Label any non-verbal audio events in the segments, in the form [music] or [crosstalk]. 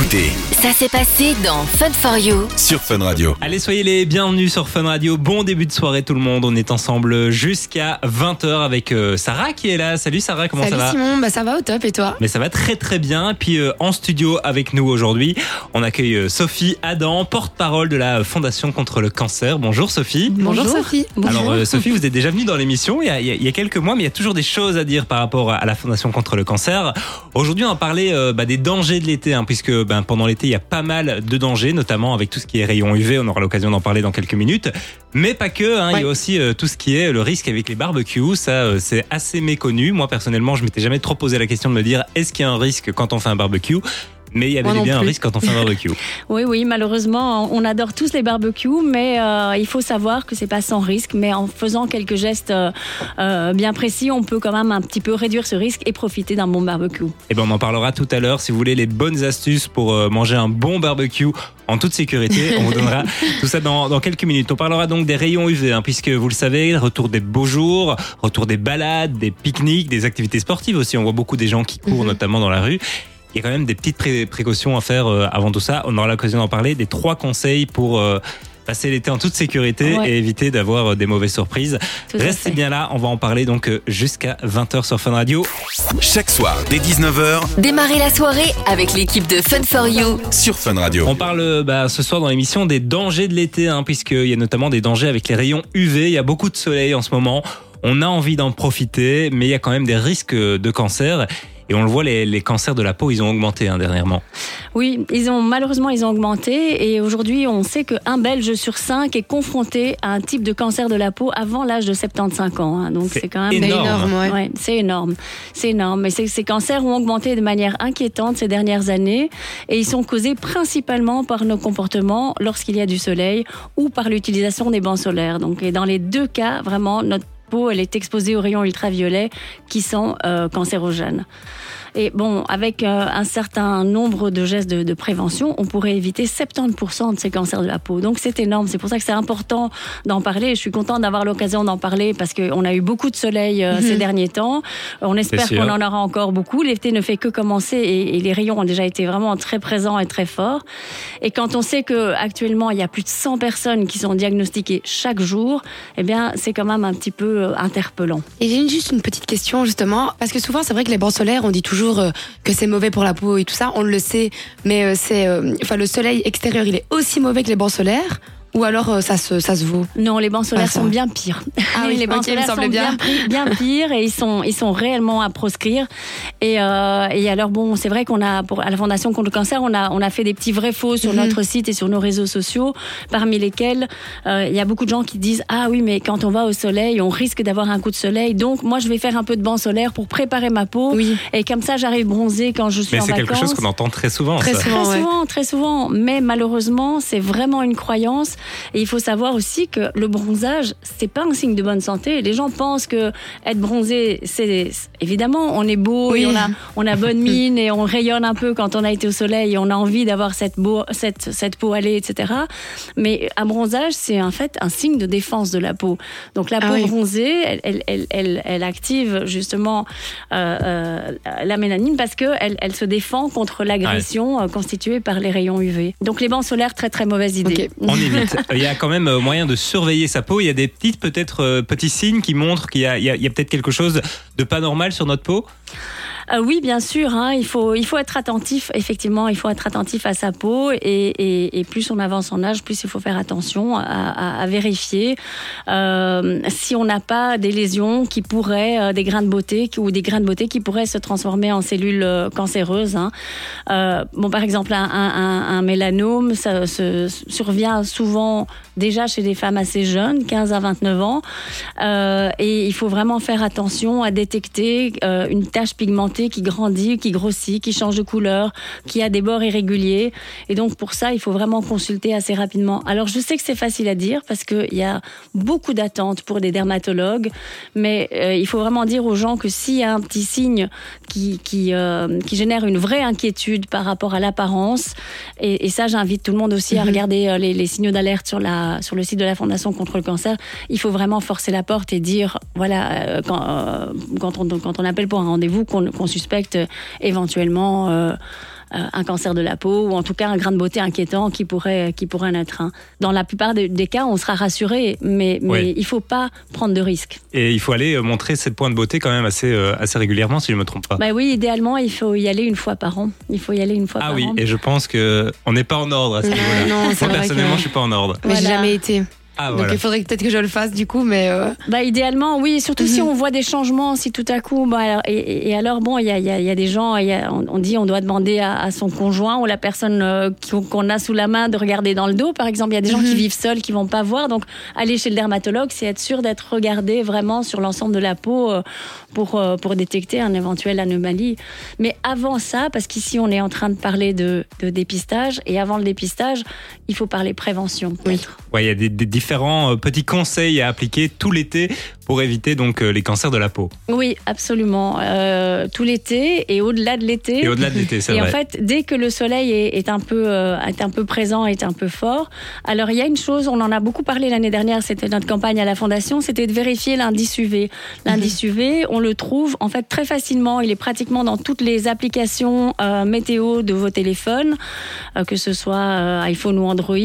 écoutez Ça s'est passé dans Fun for You. sur Fun Radio. Allez, soyez les bienvenus sur Fun Radio. Bon début de soirée tout le monde. On est ensemble jusqu'à 20h avec euh, Sarah qui est là. Salut Sarah, comment Salut ça va Simon, bah ça va au top et toi mais ça va très très bien. Puis euh, en studio avec nous aujourd'hui, on accueille euh, Sophie Adam, porte-parole de la Fondation contre le cancer. Bonjour Sophie. Bonjour, Sophie. Alors euh, Sophie, vous êtes déjà venue dans l'émission il, y a- il y a- il y a quelques mois, mais il y a toujours des choses à dire par rapport à la Fondation contre le cancer. Aujourd'hui, on va parler euh, bah, des dangers de l'été, hein, puisque ben, pendant l'été, il y a pas mal de dangers, notamment avec tout ce qui est rayons UV. On aura l'occasion d'en parler dans quelques minutes. Mais pas que, hein, il y a aussi euh, tout ce qui est le risque avec les barbecues. Ça, euh, c'est assez méconnu. Moi, personnellement, je m'étais jamais trop posé la question de me dire est-ce qu'il y a un risque quand on fait un barbecue? Mais il y avait bien un risque quand on fait un barbecue. [laughs] Oui, oui, malheureusement, on adore tous les barbecues, mais euh, il faut savoir que c'est pas sans risque. Mais en faisant quelques gestes euh, euh, bien précis, on peut quand même un petit peu réduire ce risque et profiter d'un bon barbecue. Et ben on en parlera tout à l'heure. Si vous voulez les bonnes astuces pour manger un bon barbecue en toute sécurité, on vous donnera [laughs] tout ça dans, dans quelques minutes. On parlera donc des rayons UV, hein, puisque vous le savez, retour des beaux jours, retour des balades, des pique-niques, des activités sportives aussi. On voit beaucoup des gens qui courent, Mhm. notamment dans la rue. Il y a quand même des petites pré- précautions à faire euh, avant tout ça. On aura l'occasion d'en parler. Des trois conseils pour euh, passer l'été en toute sécurité Ouais. et éviter d'avoir euh, des mauvaises surprises. Tout Restez bien là. On va en parler donc euh, jusqu'à 20h sur Fun Radio. Chaque soir, dès 19h, Démarrez la soirée avec l'équipe de Fun for You. sur Fun Radio. On parle bah, ce soir dans l'émission des dangers de l'été, hein, puisqu'il y a notamment des dangers avec les rayons UV. Il y a beaucoup de soleil en ce moment. On a envie d'en profiter, mais il y a quand même des risques de cancer. Et on le voit, les, les cancers de la peau, ils ont augmenté hein, dernièrement. Oui, ils ont malheureusement ils ont augmenté et aujourd'hui on sait qu'un Belge sur cinq est confronté à un type de cancer de la peau avant l'âge de 75 ans. hein. Donc C'est quand même énorme. énorme, ouais. Ouais, c'est énorme. C'est énorme. Mais ces, ces cancers ont augmenté de manière inquiétante ces dernières années et ils sont causés principalement par nos comportements lorsqu'il y a du soleil ou par l'utilisation des bancs solaires. Donc, et dans les deux cas, vraiment, notre elle est exposée aux rayons ultraviolets qui sont euh, cancérogènes. Et bon, avec euh, un certain nombre de gestes de, de prévention, on pourrait éviter 70% de ces cancers de la peau. Donc c'est énorme. C'est pour ça que c'est important d'en parler. Je suis contente d'avoir l'occasion d'en parler parce qu'on a eu beaucoup de soleil euh, ces derniers temps. On espère qu'on en aura encore beaucoup. L'été ne fait que commencer et, et les rayons ont déjà été vraiment très présents et très forts. Et quand on sait que actuellement il y a plus de 100 personnes qui sont diagnostiquées chaque jour, eh bien c'est quand même un petit peu euh, interpellant. Et j'ai juste une petite question justement, parce que souvent c'est vrai que les bancs solaires, on dit toujours euh, que c'est mauvais pour la peau et tout ça, on le sait, mais euh, c'est, euh, enfin le soleil extérieur, il est aussi mauvais que les bancs solaires, ou alors euh, ça se, ça se vaut. Non, les bancs solaires Ah, sont bien pires. Ah oui, [laughs] les bancs ok, il me solaires sont bien. bien, [laughs] pires et ils sont, ils sont réellement à proscrire. Et, euh, et alors bon, c'est vrai qu'on a pour à la Fondation contre le cancer, on a on a fait des petits vrais faux sur Mhm. notre site et sur nos réseaux sociaux, parmi lesquels euh, il y a beaucoup de gens qui disent ah oui mais quand on va au soleil, on risque d'avoir un coup de soleil, donc moi je vais faire un peu de banc solaire pour préparer ma peau Oui. et comme ça j'arrive bronzée quand je suis Mais en c'est quelque vacances. chose qu'on entend très souvent. Très ça. souvent. Très ouais. souvent, très souvent. Mais malheureusement, c'est vraiment une croyance. Et il faut savoir aussi que le bronzage, c'est pas un signe de bonne santé. Les gens pensent que être bronzé, c'est évidemment, on est beau Oui. et on a, on a bonne mine et on rayonne un peu quand on a été au soleil et on a envie d'avoir cette, beau, cette, cette peau allée, etc. Mais un bronzage, c'est en fait un signe de défense de la peau. Donc la Ah peau oui. bronzée, elle, elle, elle, elle, elle active justement euh, euh, la mélanine parce que elle, elle se défend contre l'agression euh, constituée par les rayons UV. Donc les bancs solaires, très très mauvaise idée. Ok. [laughs] On évite. Il y a quand même euh, moyen de surveiller sa peau. Il y a des petites, peut-être, euh, petits signes qui montrent qu'il y a, a- a peut-être quelque chose de pas normal sur notre peau. Euh, oui, bien sûr. hein, il faut il faut être attentif. Effectivement, il faut être attentif à sa peau et, plus on avance en âge, plus il faut faire attention à, vérifier euh, si on n'a pas des lésions qui pourraient euh, des grains de beauté ou des grains de beauté qui pourraient se transformer en cellules euh, cancéreuses. hein. Bon, par exemple, un, un, mélanome, ça se survient souvent déjà chez des femmes assez jeunes, 15 à 29 ans, et il faut vraiment faire attention à détecter une tache pigmentée qui grandit, qui grossit, qui change de couleur, qui a des bords irréguliers. Et donc pour ça, il faut vraiment consulter assez rapidement. Alors je sais que c'est facile à dire parce qu'il y a beaucoup d'attentes pour des dermatologues, mais euh, il faut vraiment dire aux gens que s'il y a un petit signe qui, qui, euh, qui génère une vraie inquiétude par rapport à l'apparence, et, et ça j'invite tout le monde aussi à regarder euh, les, les signaux d'alerte sur, la, sur le site de la Fondation contre le cancer, il faut vraiment forcer la porte et dire, voilà, quand, euh, quand, on, quand on appelle pour un rendez-vous, qu'on qu'on suspecte euh, éventuellement... euh, euh, un cancer de la peau ou en tout cas un grain de beauté inquiétant qui pourrait, qui pourrait naître. hein. Dans la plupart des, des cas, on sera rassuré, mais, mais Oui. il faut pas prendre de risques. Et il faut aller montrer cette pointe de beauté quand même assez, euh, assez régulièrement, si je ne me trompe pas. Bah oui, idéalement, il faut y aller une fois par an. Il faut y aller une fois ah par oui, an. et je pense que on n'est pas en ordre à ce [laughs] niveau-là. Moi, personnellement, que- je suis pas en ordre. Mais j'ai Voilà. jamais été. Ah Donc voilà. il faudrait peut-être que je le fasse du coup, mais euh, Bah, idéalement, oui. Surtout si Mhm. on voit des changements, si tout à coup, bah, alors- et, alors bon, il y a, il y a- il y a des gens, il y a- on, on dit, on doit demander à, à son conjoint ou la personne euh, qu'on a sous la main de regarder dans le dos. Par exemple, il y a des gens qui Mhm. vivent seuls, qui vont pas voir. Donc, aller chez le dermatologue, c'est être sûr d'être regardé vraiment sur l'ensemble de la peau euh, pour euh, pour détecter un éventuel anomalie. Mais avant ça, parce qu'ici on est en train de parler de, de dépistage, et avant le dépistage, il faut parler prévention. peut-être. Ouais, il y a des, des différents euh, petits conseils à appliquer tout l'été pour éviter donc euh, les cancers de la peau. Oui, absolument. Euh, tout l'été et au-delà de l'été. Et au-delà de l'été, c'est Et en vrai. fait, dès que le soleil est, est un peu euh, est un peu présent, est un peu fort, alors il y a une chose, on en a beaucoup parlé l'année dernière, c'était notre campagne à la fondation, c'était de vérifier l'indice UV. L'indice UV, on le trouve en fait très facilement. Il est pratiquement dans toutes les applications euh, météo de vos téléphones, euh, que ce soit euh, iPhone ou Android.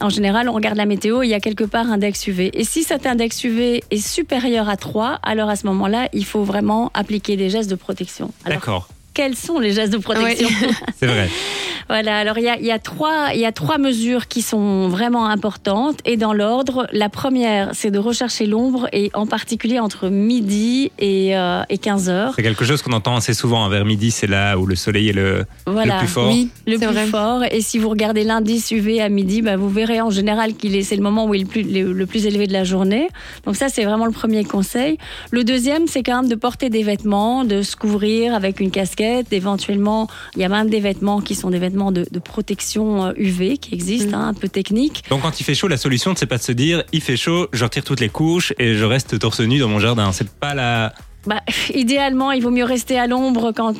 En général, on regarde la météo, il y a quelque part un index UV. Et si cet index UV est supérieur à 3, alors à ce moment-là, il faut vraiment appliquer des gestes de protection. D'accord, quels sont les gestes de protection [laughs] c'est vrai. Voilà, alors il y a, il y, a trois- il y a trois mesures qui sont vraiment importantes et dans l'ordre. La première, c'est de rechercher l'ombre et en particulier entre midi et, euh, et 15 heures. C'est quelque chose qu'on entend assez souvent. hein. Vers midi, c'est là où le soleil est le, Voilà. le plus fort. oui, Le plus vrai. fort. Et si vous regardez l'indice UV à midi, bah, vous verrez en général qu'il est, c'est le moment où il est le plus, le, le plus élevé de la journée. Donc ça, c'est vraiment le premier conseil. Le deuxième, c'est quand même de porter des vêtements, de se couvrir avec une casquette. Éventuellement, il y a même des vêtements qui sont des vêtements de, de protection euh, UV qui existent, hein, un peu techniques. Donc quand il fait chaud, la solution, c'est pas de se dire il fait chaud, je retire toutes les couches et je reste torse nu dans mon jardin. C'est pas la. Bah, idéalement, il vaut mieux rester à l'ombre quand.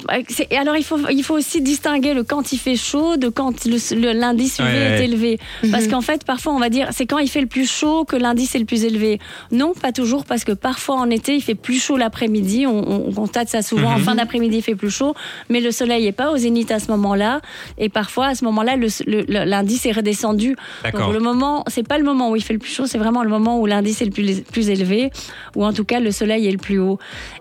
Et alors, il faut, il faut aussi distinguer le quand il fait chaud de quand l'indice UV Ouais, est ouais. élevé. Parce Mhm. qu'en fait, parfois, on va dire c'est quand il fait le plus chaud que l'indice est le plus élevé. Non, pas toujours, parce que parfois en été, il fait plus chaud l'après-midi. On, on- on constate ça souvent. En Mhm. fin d'après-midi, il fait plus chaud, mais le soleil n'est pas au zénith à ce moment-là. Et parfois, à ce moment-là, l'indice est redescendu. D'accord. Donc le moment, c'est pas le moment où il fait le plus chaud, c'est vraiment le moment où l'indice est le plus, plus élevé, ou en tout cas le soleil est le plus haut.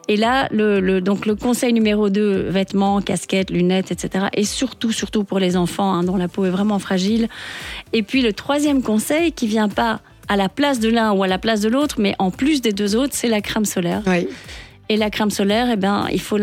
Et là, le, le- donc le conseil numéro 2, vêtements, casquettes, lunettes, etc. Et surtout, surtout pour les enfants hein, dont la peau est vraiment fragile. Et puis le troisième conseil qui vient pas à la place de l'un ou à la place de l'autre, mais en plus des deux autres, c'est la crème solaire. Oui. Et la crème solaire, eh ben, il faut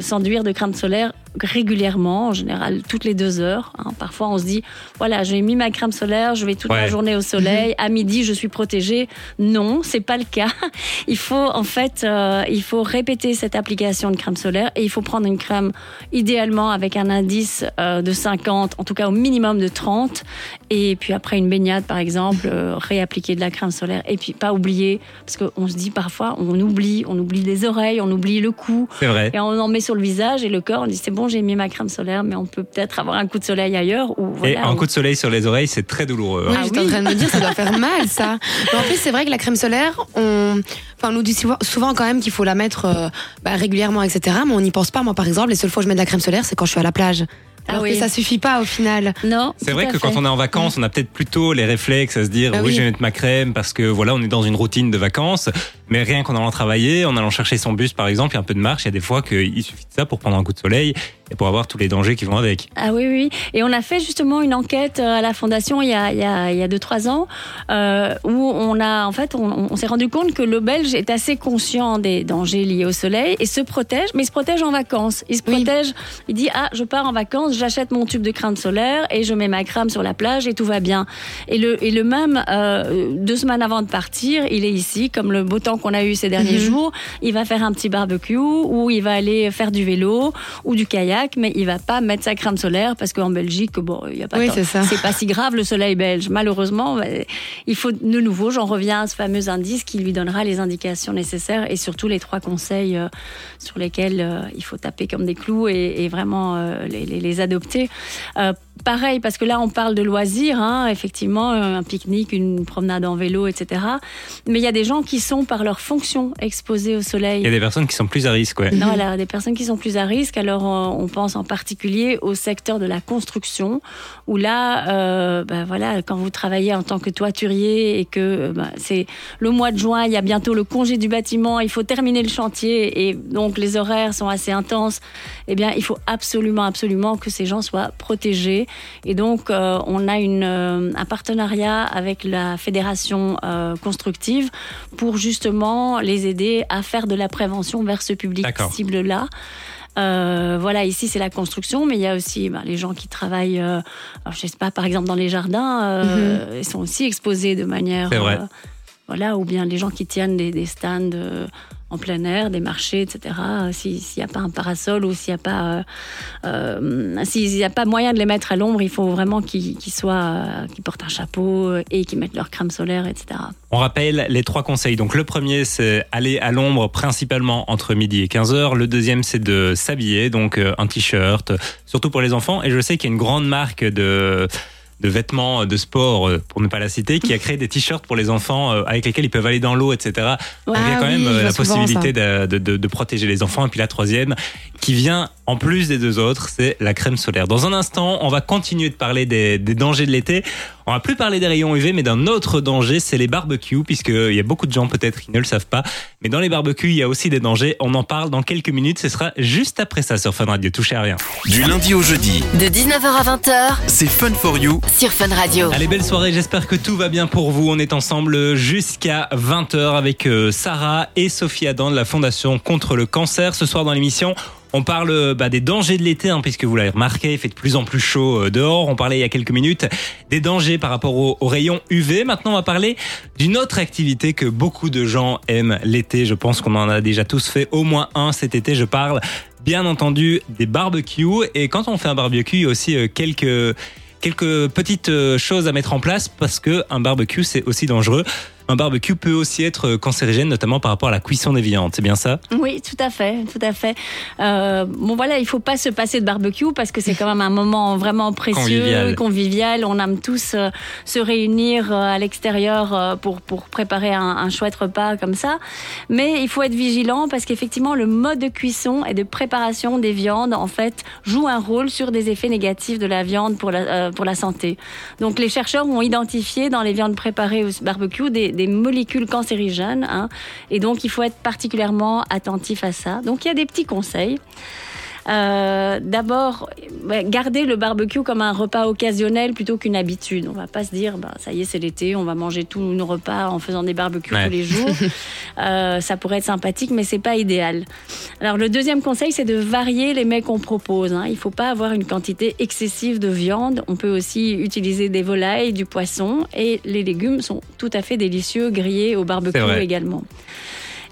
s'enduire de crème solaire régulièrement, en général toutes les deux heures. hein. Parfois, on se dit, voilà, j'ai mis ma crème solaire, je vais toute la Ouais. journée au soleil, [laughs] à midi, je suis protégée. Non, c'est pas le cas. [laughs] Il faut, en fait, euh, il faut répéter cette application de crème solaire et il faut prendre une crème idéalement avec un indice euh, de 50, en tout cas au minimum de 30. Et puis après une baignade, par exemple, euh, réappliquer de la crème solaire. Et puis pas oublier, parce qu'on se dit parfois, on oublie, on oublie les oreilles, on oublie le cou. C'est vrai. Et on en met sur le visage et le corps, on dit c'est bon, j'ai mis ma crème solaire, mais on peut peut-être avoir un coup de soleil ailleurs. Ou, Et un ou- coup de soleil sur les oreilles, c'est très douloureux. hein. Oui, Ah j'étais en train de me dire, ça doit faire mal, ça. [laughs] Mais en plus, c'est vrai que la crème solaire, on, enfin, on nous dit souvent- quand même qu'il faut la mettre euh, bah, régulièrement, etc. Mais on n'y pense pas. Moi, par exemple, les seules fois où je mets de la crème solaire, c'est quand je suis à la plage. Ah Alors oui. que ça suffit pas au final. Non. C'est vrai que quand on est en vacances, on a peut-être plutôt les réflexes à se dire Bah oui, oui. je vais mettre ma crème parce que voilà, on est dans une routine de vacances. Mais rien qu'en allant travailler, en allant chercher son bus par exemple, il y a un peu de marche, il y a des fois qu'il suffit de ça pour prendre un coup de soleil et pour avoir tous les dangers qui vont avec. Ah oui, oui. Et on a fait justement une enquête euh, à la Fondation il y a, il y a, il y a deux, trois ans, euh, où on a, en fait, on, on s'est rendu compte que le Belge est assez conscient des dangers liés au soleil et se protège, mais il se protège en vacances. Il se Oui. protège, il dit, ah, je pars en vacances, j'achète mon tube de crème solaire et je mets ma crème sur la plage et tout va bien. Et le, et le même, euh, deux semaines avant de partir, il est ici, comme le beau temps qu'on a eu ces derniers Mhm. jours, il va faire un petit barbecue ou il va aller faire du vélo ou du kayak, mais il va pas mettre sa crème solaire parce qu'en Belgique, bon, il y a pas Oui, c'est pas si grave le soleil belge. Malheureusement, il faut de nouveau, j'en reviens à ce fameux indice qui lui donnera les indications nécessaires et surtout les trois conseils euh, sur lesquels euh, il faut taper comme des clous et, et vraiment euh, les, les- les adopter. Euh, pareil, parce que là, on parle de loisirs, hein, effectivement, un pique-nique, une promenade en vélo, etc. Mais il y a des gens qui sont, par leur fonction, exposés au soleil. Il y a des personnes qui sont plus à risque, ouais. Non, voilà, des personnes qui sont plus à risque. Alors, euh, on pense en particulier au secteur de la construction, où là, euh, ben voilà, quand vous travaillez en tant que toiturier et que euh, ben, c'est le mois de juin, il y a bientôt le congé du bâtiment, il faut terminer le chantier et donc les horaires sont assez intenses. Eh bien, il faut absolument, absolument que ces gens soient protégés. Et donc, euh, on a une, euh, un partenariat avec la fédération euh, constructive pour justement les aider à faire de la prévention vers ce public cible-là. Euh, voilà, ici c'est la construction, mais il y a aussi ben, les gens qui travaillent, euh, je sais pas, par exemple dans les jardins, euh, ils sont aussi exposés de manière, C'est vrai. euh, voilà, ou bien les gens qui tiennent des, des stands euh, en plein air, des marchés, etc. si- S'il n'y a pas un parasol ou s'il n'y a pas, euh, euh, a pas moyen de les mettre à l'ombre, il faut vraiment qu'ils soient, euh, qu'ils portent un chapeau et qu'ils mettent leur crème solaire, etc. On rappelle les trois conseils. Donc le premier, c'est aller à l'ombre principalement entre midi et 15 heures. Le deuxième, c'est de s'habiller, donc un t-shirt, surtout pour les enfants. Et je sais qu'il y a une grande marque de de vêtements de sport, euh, pour ne pas la citer, qui a créé des t-shirts pour les enfants euh, avec lesquels ils peuvent aller dans l'eau, etc. Donc, il y a Ah quand oui, même euh, la possibilité de, de- de- de protéger les enfants. Et puis la troisième, qui vient en plus des deux autres, c'est la crème solaire. Dans un instant, on va continuer de parler des, des dangers de l'été. On va plus parler des rayons UV, mais d'un autre danger, c'est les barbecues, puisqu'il y a beaucoup de gens peut-être qui ne le savent pas. Mais dans les barbecues, il y a aussi des dangers. On en parle dans quelques minutes. Ce sera juste après ça sur Fun Radio. Touchez à rien. Du lundi au jeudi, De 19h à 20h c'est Fun for You. sur Fun Radio. Allez, belle soirée. J'espère que tout va bien pour vous. On est ensemble jusqu'à 20h avec euh, Sarah et Sophie Adam de la Fondation contre le cancer. Ce soir dans l'émission, on parle bah, des dangers de l'été, hein, puisque vous l'avez remarqué, il fait de plus en plus chaud euh, dehors. On parlait il y a quelques minutes des dangers par rapport aux, aux rayons UV. Maintenant, on va parler d'une autre activité que beaucoup de gens aiment l'été. Je pense qu'on en a déjà tous fait au moins un cet été. Je parle bien entendu des barbecues. Et quand on fait un barbecue, il y a aussi euh, quelques quelques petites euh, choses à mettre en place parce que un barbecue c'est aussi dangereux. Un barbecue peut aussi être cancérigène, notamment par rapport à la cuisson des viandes. C'est bien ça? Oui, tout à fait, tout à fait. Euh, bon voilà, il faut pas se passer de barbecue parce que c'est quand même un moment vraiment précieux, Convivial. convivial. On aime tous euh, se réunir euh, à l'extérieur euh, pour pour préparer un, un chouette repas comme ça. Mais il faut être vigilant parce qu'effectivement le mode de cuisson et de préparation des viandes en fait joue un rôle sur des effets négatifs de la viande pour la euh, pour la santé. Donc les chercheurs ont identifié dans les viandes préparées au barbecue des, des molécules cancérigènes. hein. et donc il faut être particulièrement attentif à ça. Donc il y a des petits conseils. Euh, D'abord, garder le barbecue comme un repas occasionnel plutôt qu'une habitude. On va pas se dire, bah, ça y est, c'est l'été, on va manger tous nos repas en faisant des barbecues Ouais. tous les jours. [laughs] Euh, ça pourrait être sympathique, mais c'est pas idéal. Alors le deuxième conseil, c'est de varier les mets qu'on propose. Hein. Il faut pas avoir une quantité excessive de viande. On peut aussi utiliser des volailles, du poisson, et les légumes sont tout à fait délicieux grillés au barbecue également.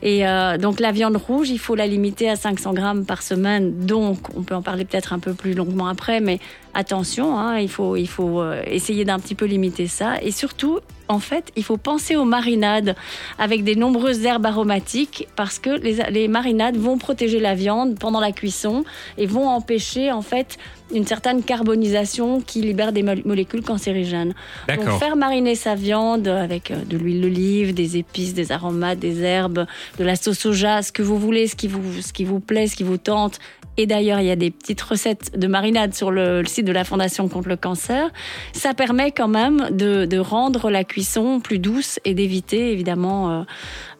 Et euh, donc la viande rouge, il faut la limiter à 500 grammes par semaine. Donc on peut en parler peut-être un peu plus longuement après, mais attention, hein, il faut, il faut euh, essayer d'un petit peu limiter ça. Et surtout, en fait, il faut penser aux marinades avec des nombreuses herbes aromatiques parce que les, les marinades vont protéger la viande pendant la cuisson et vont empêcher en fait une certaine carbonisation qui libère des mol- molécules cancérigènes. Donc faire mariner sa viande avec euh, de l'huile d'olive, des épices, des aromates, des herbes, de la sauce soja, ce que vous voulez, ce qui vous, ce qui vous plaît, ce qui vous tente. Et d'ailleurs, il y a des petites recettes de marinade sur le, le site de la Fondation contre le cancer. Ça permet quand même de, de rendre la cuisson plus douce et d'éviter évidemment euh,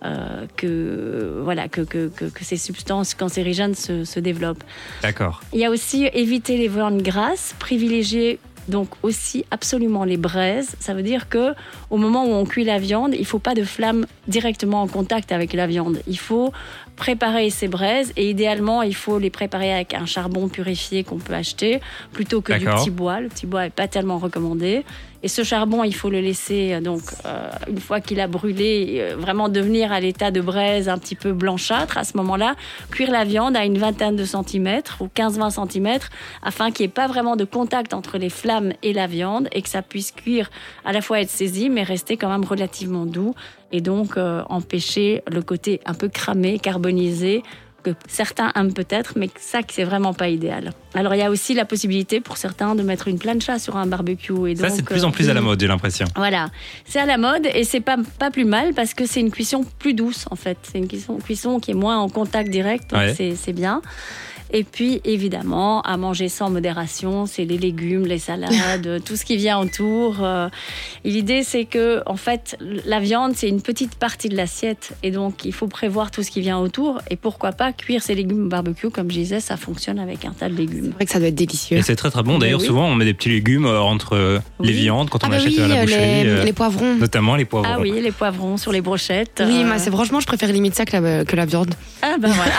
euh, que, voilà, que, que, que, que ces substances cancérigènes se, se développent. D'accord. Il y a aussi éviter les viandes grasses, privilégier donc aussi absolument les braises. Ça veut dire que au moment où on cuit la viande, il faut pas de flamme directement en contact avec la viande. Il faut préparer ces braises et idéalement il faut les préparer avec un charbon purifié qu'on peut acheter plutôt que du petit bois. Le petit bois est pas tellement recommandé. Et ce charbon, il faut le laisser euh, donc euh, une fois qu'il a brûlé, euh, vraiment devenir à l'état de braise un petit peu blanchâtre. À ce moment-là, cuire la viande à une vingtaine de centimètres ou 15-20 centimètres afin qu'il n'y ait pas vraiment de contact entre les flammes et la viande et que ça puisse cuire à la fois être saisi mais rester quand même relativement doux et donc euh, empêcher le côté un peu cramé, carbonisé que certains aiment peut-être, mais ça, c'est vraiment pas idéal. Alors, il y a aussi la possibilité pour certains de mettre une plancha sur un barbecue. Et Ça, c'est de plus en euh, plus à la mode, j'ai l'impression. Voilà, c'est à la mode et c'est pas, pas plus mal parce que c'est une cuisson plus douce en fait. C'est une cuisson, cuisson qui est moins en contact direct, donc Ouais. c'est bien. Et puis évidemment, à manger sans modération, c'est les légumes, les salades, [laughs] tout ce qui vient autour. Euh, et L'idée, c'est que en fait, la viande, c'est une petite partie de l'assiette et donc il faut prévoir tout ce qui vient autour. Et pourquoi pas cuire ces légumes au barbecue, comme je disais, ça fonctionne avec un tas de légumes. C'est vrai que ça doit être délicieux. Et c'est très très bon. D'ailleurs, oui. souvent, on met des petits légumes euh, entre euh, les viandes quand on Ah bah achète oui, à la boucherie, les, euh, les poivrons. notamment les poivrons. Ah oui, les poivrons sur les brochettes. Oui, euh, moi, c'est franchement, je préfère limite ça que la, que la viande. Ah ben voilà.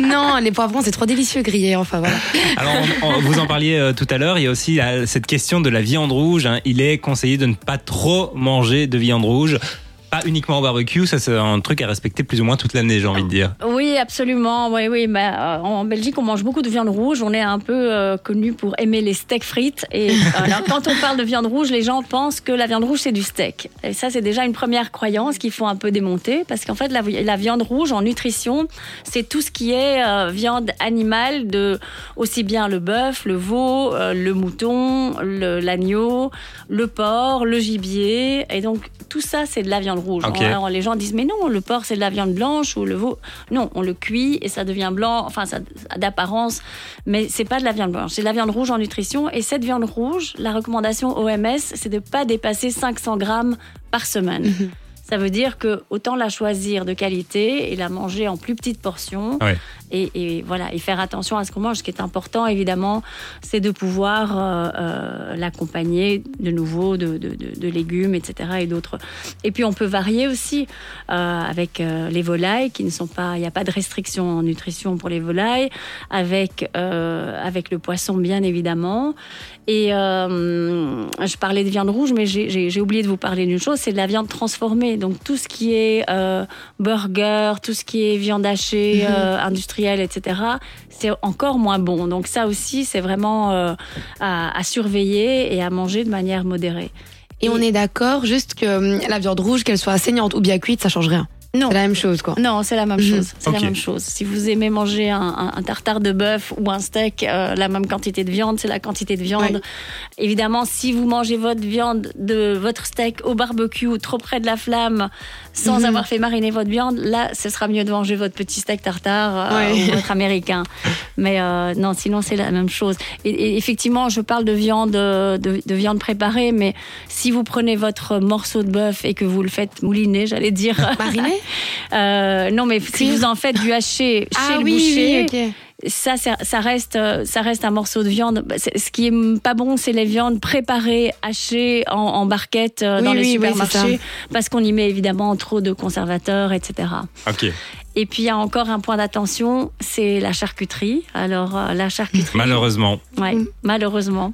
[laughs] non, les poivrons, c'est trop délicieux grillés. Enfin voilà. [laughs] Alors, vous en parliez euh, tout à l'heure, il y a aussi la- cette question de la viande rouge. hein. Il est conseillé de ne pas trop manger de viande rouge. Pas uniquement au barbecue, ça c'est un truc à respecter plus ou moins toute l'année, j'ai envie de dire. Oui, absolument. Oui, oui. Euh, en Belgique, on mange beaucoup de viande rouge. On est un peu euh, connu pour aimer les steaks frites. Et [laughs] alors, quand on parle de viande rouge, les gens pensent que la viande rouge c'est du steak. Et ça, c'est déjà une première croyance qu'il faut un peu démonter, parce qu'en fait, la, vi- la viande rouge en nutrition, c'est tout ce qui est euh, viande animale, de aussi bien le bœuf, le veau, euh, le mouton, le- l'agneau, le porc, le gibier. Et donc, tout ça, c'est de la viande rouge. Alors, les gens disent, mais non, le porc, c'est de la viande blanche ou le veau. Non, on le cuit et ça devient blanc, enfin, ça a d'apparence, mais c'est pas de la viande blanche. C'est de la viande rouge en nutrition. Et cette viande rouge, la recommandation OMS, c'est de pas dépasser 500 grammes par semaine. Ça veut dire que autant la choisir de qualité et la manger en plus petites portions. Ouais. Et, et voilà, et faire attention à ce qu'on mange. Ce qui est important, évidemment, c'est de pouvoir euh, euh, l'accompagner de nouveau de, de- de- de légumes, etc. et d'autres. Et puis on peut varier aussi euh, avec les volailles qui ne sont pas. Il n'y a pas de restriction en nutrition pour les volailles. Avec avec le poisson, bien évidemment. Et je parlais de viande rouge, mais j'ai oublié de vous parler d'une chose, c'est de la viande transformée. Donc tout ce qui est euh, burger, tout ce qui est viande hachée, euh, industrielle, etc., c'est encore moins bon. Donc ça aussi, c'est vraiment euh, à, à surveiller et à manger de manière modérée. Et on est d'accord, juste que hum, la viande rouge, qu'elle soit saignante ou bien cuite, ça change rien. Non. C'est la même chose, quoi. Non, c'est la même Mhm. chose. C'est la même chose. Si vous aimez manger un, un- un tartare de bœuf ou un steak, euh, la même quantité de viande, c'est la quantité de viande. Évidemment, si vous mangez votre viande de votre steak au barbecue, trop près de la flamme, sans Mhm. avoir fait mariner votre viande, là, ce sera mieux de manger votre petit steak tartare euh, ou votre américain. [laughs] Mais euh, non, sinon c'est la même chose. Et, et effectivement, je parle de viande, de, de viande préparée, mais si vous prenez votre morceau de bœuf et que vous le faites mouliner, j'allais dire. Mariné Euh, non, mais si vous en faites du haché chez Ah le oui, boucher, oui, ça, ça, ça reste, euh, ça reste un morceau de viande. Bah, Ce qui est pas bon, c'est les viandes préparées, hachées en, en barquette euh, Oui, dans les oui, supermarchés, parce qu'on y met évidemment trop de conservateurs, etc. Ok. Et puis il y a encore un point d'attention, c'est la charcuterie. Alors euh, la charcuterie, Malheureusement. Ouais, Mm. malheureusement.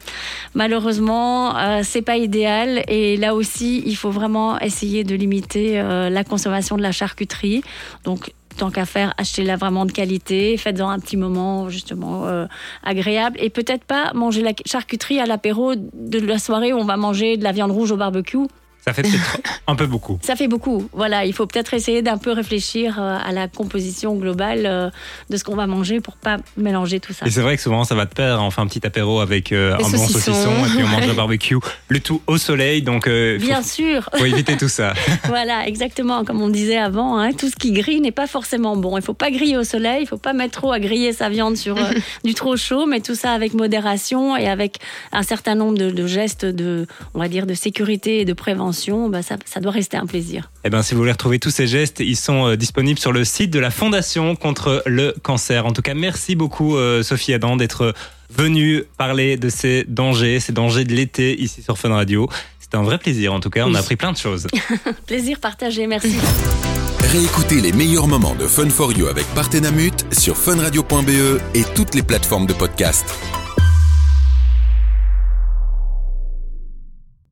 Malheureusement, euh, c'est pas idéal. Et là aussi, il faut vraiment essayer de limiter euh, la consommation de la charcuterie. Donc, tant qu'à faire, achetez-la vraiment de qualité. Faites-en un petit moment, justement, euh, agréable. Et peut-être pas manger la charcuterie à l'apéro de la soirée où on va manger de la viande rouge au barbecue. Ça fait peut-être un peu beaucoup. Ça fait beaucoup. Voilà, il faut peut-être essayer d'un peu réfléchir euh, à la composition globale euh, de ce qu'on va manger pour pas mélanger tout ça. Et c'est vrai que souvent ça va de pair. On fait un petit apéro avec euh, un bon saucisson et puis on mange le barbecue. Le tout au soleil, donc euh, Bien faut, sûr. faut éviter tout ça. [laughs] Voilà, exactement. Comme on disait avant, hein, tout ce qui grille n'est pas forcément bon. Il faut pas griller au soleil, il faut pas mettre trop à griller sa viande sur euh, [laughs] du trop chaud, mais tout ça avec modération et avec un certain nombre de, de gestes de, on va dire, de sécurité et de prévention. Bah, ça, ça doit rester un plaisir. Eh ben, si vous voulez retrouver tous ces gestes, ils sont euh, disponibles sur le site de la Fondation contre le cancer. En tout cas, merci beaucoup euh, Sophie Adam d'être venue parler de ces dangers, ces dangers de l'été ici sur Fun Radio. C'était un vrai plaisir. En tout cas, on a appris plein de choses. [laughs] Plaisir partagé, merci. Réécoutez les meilleurs moments de Fun for You avec Partenamut sur funradio.be et toutes les plateformes de podcast.